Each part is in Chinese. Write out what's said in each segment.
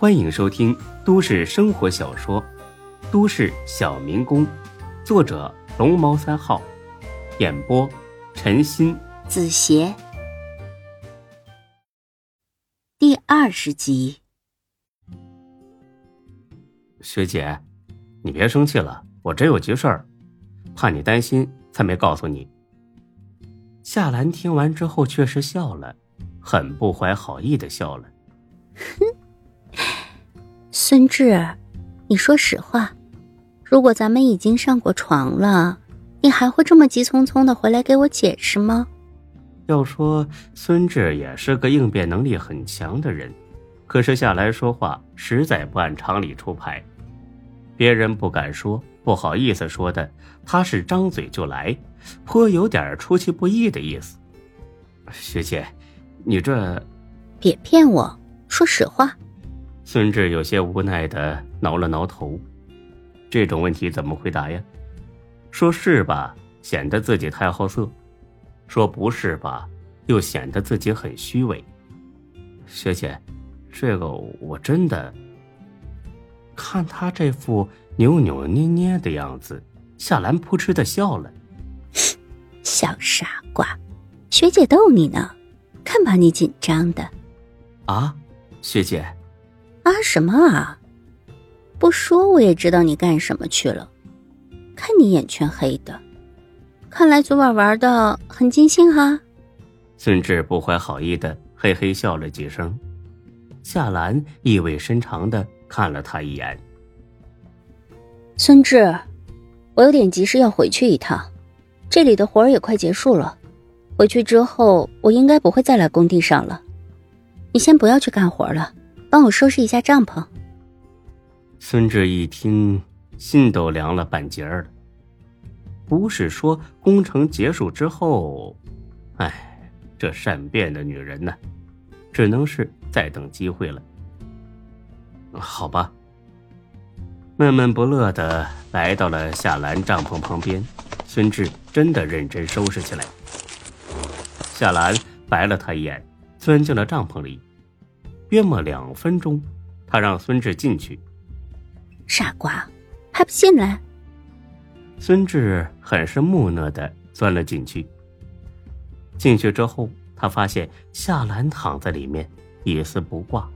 欢迎收听都市生活小说《都市小民工》，作者龙猫三号，演播陈鑫、子邪，第二十集。学姐，你别生气了，我真有急事儿，怕你担心才没告诉你。夏兰听完之后，却是笑了，很不怀好意的笑了。哼，孙志，你说实话，如果咱们已经上过床了，你还会这么急匆匆的回来给我解释吗？要说孙志也是个应变能力很强的人，可是下来说话实在不按常理出牌，别人不敢说，不好意思说的，他是张嘴就来。颇有点出其不意的意思，学姐，你这别骗我，说实话。孙志有些无奈的挠了挠头，这种问题怎么回答呀？说是吧，显得自己太好色；说不是吧，又显得自己很虚伪。学姐，这个我真的……看他这副扭扭捏捏的样子，夏兰扑哧的笑了。小傻瓜，学姐逗你呢，看把你紧张的。啊，学姐，啊什么啊？不说我也知道你干什么去了。看你眼圈黑的，看来昨晚玩的很尽兴哈。孙志不怀好意的嘿嘿笑了几声，夏兰意味深长的看了他一眼。孙志，我有点急事要回去一趟。这里的活儿也快结束了，回去之后我应该不会再来工地上了。你先不要去干活了，帮我收拾一下帐篷。孙志一听，心都凉了半截儿了。不是说工程结束之后，哎，这善变的女人呢，只能是再等机会了。好吧，闷闷不乐的来到了夏兰帐篷旁边。孙志真的认真收拾起来。夏兰白了他一眼，钻进了帐篷里。约莫两分钟，他让孙志进去。傻瓜，还不进来？孙志很是木讷的钻了进去。进去之后，他发现夏兰躺在里面，一丝不挂。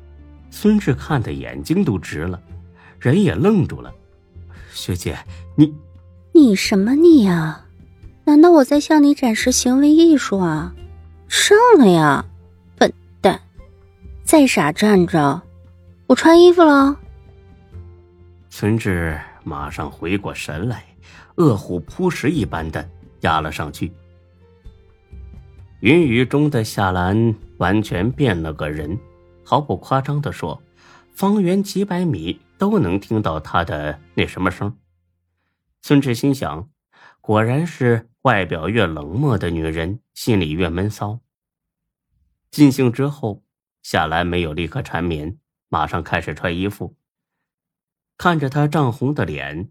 孙志看的眼睛都直了，人也愣住了。学姐，你。你什么你呀？难道我在向你展示行为艺术啊？上了呀！再傻站着，我穿衣服了。孙志马上回过神来，饿虎扑食一般的压了上去。云雨中的夏兰完全变了个人，毫不夸张的说，方圆几百米都能听到他的那什么声。孙志心想：“果然是外表越冷漠的女人，心里越闷骚。”尽兴之后，夏兰没有立刻缠绵，马上开始穿衣服。看着她涨红的脸，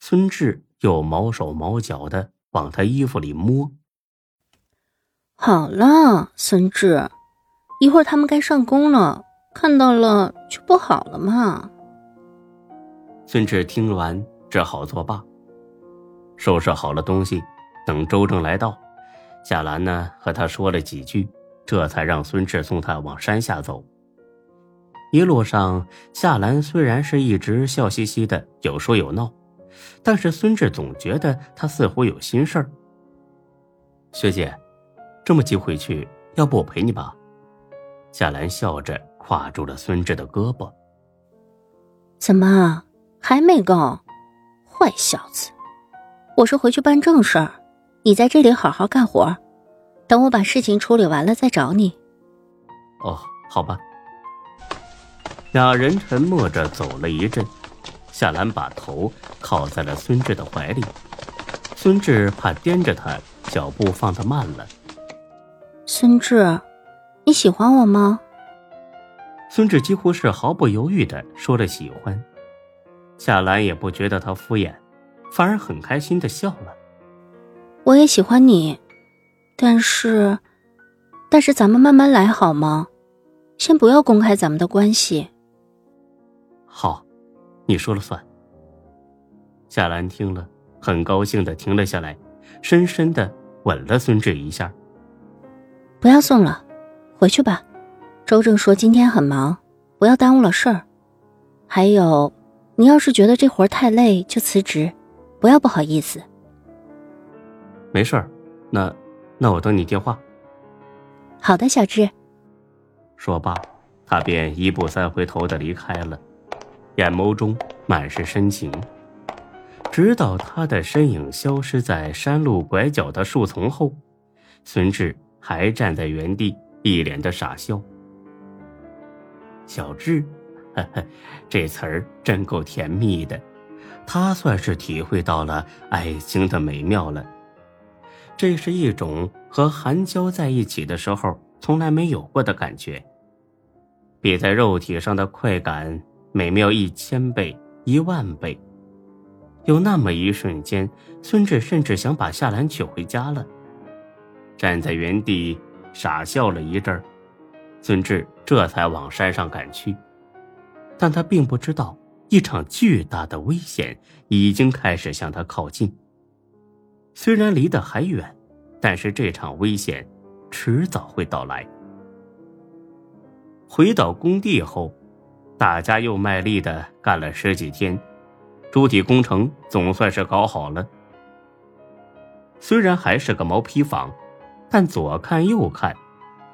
孙志又毛手毛脚的往她衣服里摸。好了，孙志，一会儿他们该上工了，看到了就不好了嘛。孙志听完，只好作罢。收拾好了东西，等周正来到，夏兰呢和他说了几句，这才让孙志送他往山下走。一路上，夏兰虽然是一直笑嘻嘻的，有说有闹，但是孙志总觉得他似乎有心事儿。学姐，这么急回去，要不我陪你吧？夏兰笑着挎住了孙志的胳膊。怎么还没够？坏小子！我是回去办正事儿，你在这里好好干活，等我把事情处理完了再找你。哦，好吧。俩人沉默着走了一阵，夏兰把头靠在了孙志的怀里，孙志怕颠着他，脚步放得慢了。孙志，你喜欢我吗？孙志几乎是毫不犹豫的说了喜欢，夏兰也不觉得他敷衍。反而很开心的笑了。我也喜欢你，但是，但是咱们慢慢来好吗？先不要公开咱们的关系。好，你说了算。夏兰听了，很高兴的停了下来，深深的吻了孙志一下。不要送了，回去吧。周正说今天很忙，不要耽误了事儿。还有，你要是觉得这活太累，就辞职，不要不好意思。没事儿，那那我等你电话。好的，小智。说罢，他便一步三回头的离开了，眼眸中满是深情。直到他的身影消失在山路拐角的树丛后，孙志还站在原地，一脸的傻笑。小智，呵呵，这词儿真够甜蜜的，他算是体会到了爱情的美妙了。这是一种和韩娇在一起的时候从来没有过的感觉，比在肉体上的快感美妙一千倍、一万倍。有那么一瞬间，孙志甚至想把夏兰娶回家了。站在原地傻笑了一阵儿，孙志这才往山上赶去。但他并不知道，一场巨大的危险已经开始向他靠近。虽然离得还远，但是这场危险迟早会到来。回到工地后，大家又卖力的干了十几天。主体工程总算是搞好了，虽然还是个毛坯房，但左看右看，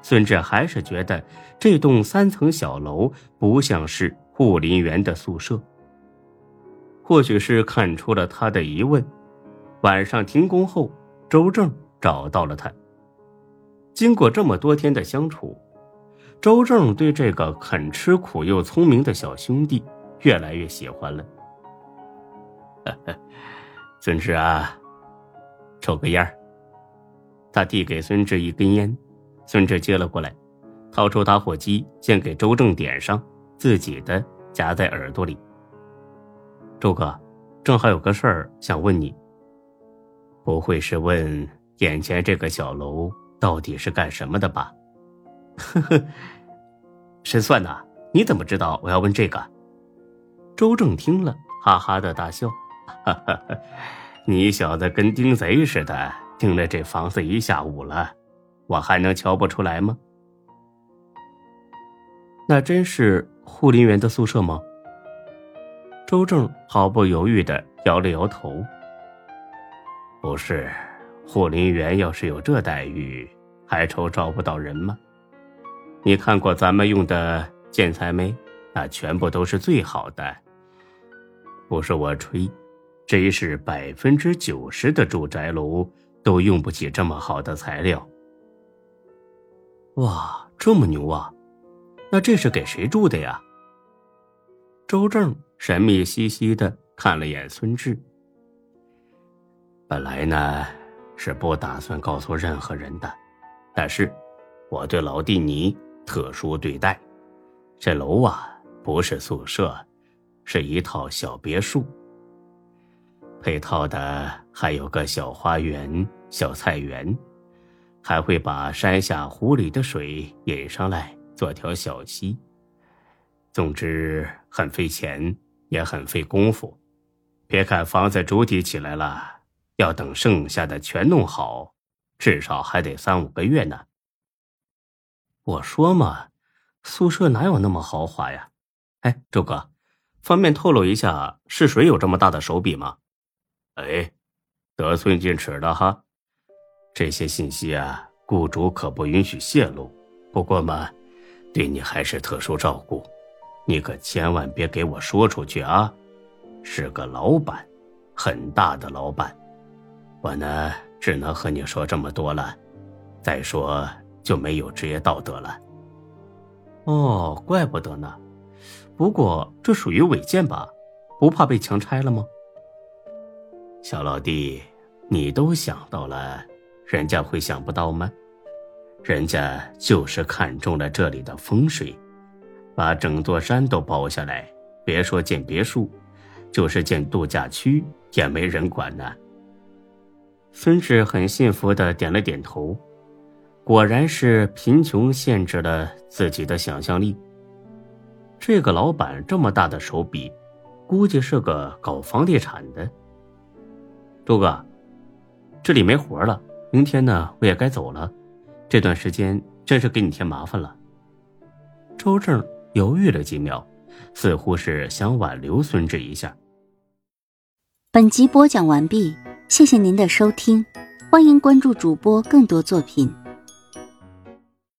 孙志还是觉得这栋三层小楼不像是护林员的宿舍。或许是看出了他的疑问，晚上停工后，周正找到了他。经过这么多天的相处，周正对这个肯吃苦又聪明的小兄弟越来越喜欢了。孙志啊，抽个烟他递给孙志一根烟，孙志接了过来，掏出打火机，先给周正点上，自己的夹在耳朵里。周哥，正好有个事儿想问你。不会是问眼前这个小楼到底是干什么的吧？呵呵，神算呐，你怎么知道我要问这个？周正听了，哈哈的大笑。哈哈，你小子跟盯贼似的盯了这房子一下午了，我还能瞧不出来吗？那真是护林员的宿舍吗？周正毫不犹豫的摇了摇头。不是，护林员要是有这待遇，还愁招不到人吗？你看过咱们用的建材没？那全部都是最好的。不是我吹。真是百分之九十的住宅楼都用不起这么好的材料。哇，这么牛啊！那这是给谁住的呀？周正神秘兮兮的看了眼孙志。本来呢是不打算告诉任何人的，但是我对老弟你特殊对待。这楼啊不是宿舍，是一套小别墅。配套的还有个小花园、小菜园，还会把山下湖里的水引上来做条小溪。总之很费钱，也很费功夫。别看房子主体起来了，要等剩下的全弄好，至少还得三五个月呢。我说嘛，宿舍哪有那么豪华呀？哎，周哥，方便透露一下，是谁有这么大的手笔吗？哎，得寸进尺了哈，这些信息啊，雇主可不允许泄露。不过嘛，对你还是特殊照顾，你可千万别给我说出去啊！是个老板，很大的老板，我呢只能和你说这么多了。再说就没有职业道德了。哦，怪不得呢。不过这属于违建吧？不怕被强拆了吗？小老弟，你都想到了，人家会想不到吗？人家就是看中了这里的风水，把整座山都包下来，别说建别墅，就是建度假区也没人管呢。孙志很幸福的点了点头，果然是贫穷限制了自己的想象力。这个老板这么大的手笔，估计是个搞房地产的。周哥，这里没活了，明天呢我也该走了，这段时间真是给你添麻烦了。周正犹豫了几秒，似乎是想挽留孙志一下。本集播讲完毕，谢谢您的收听，欢迎关注主播更多作品。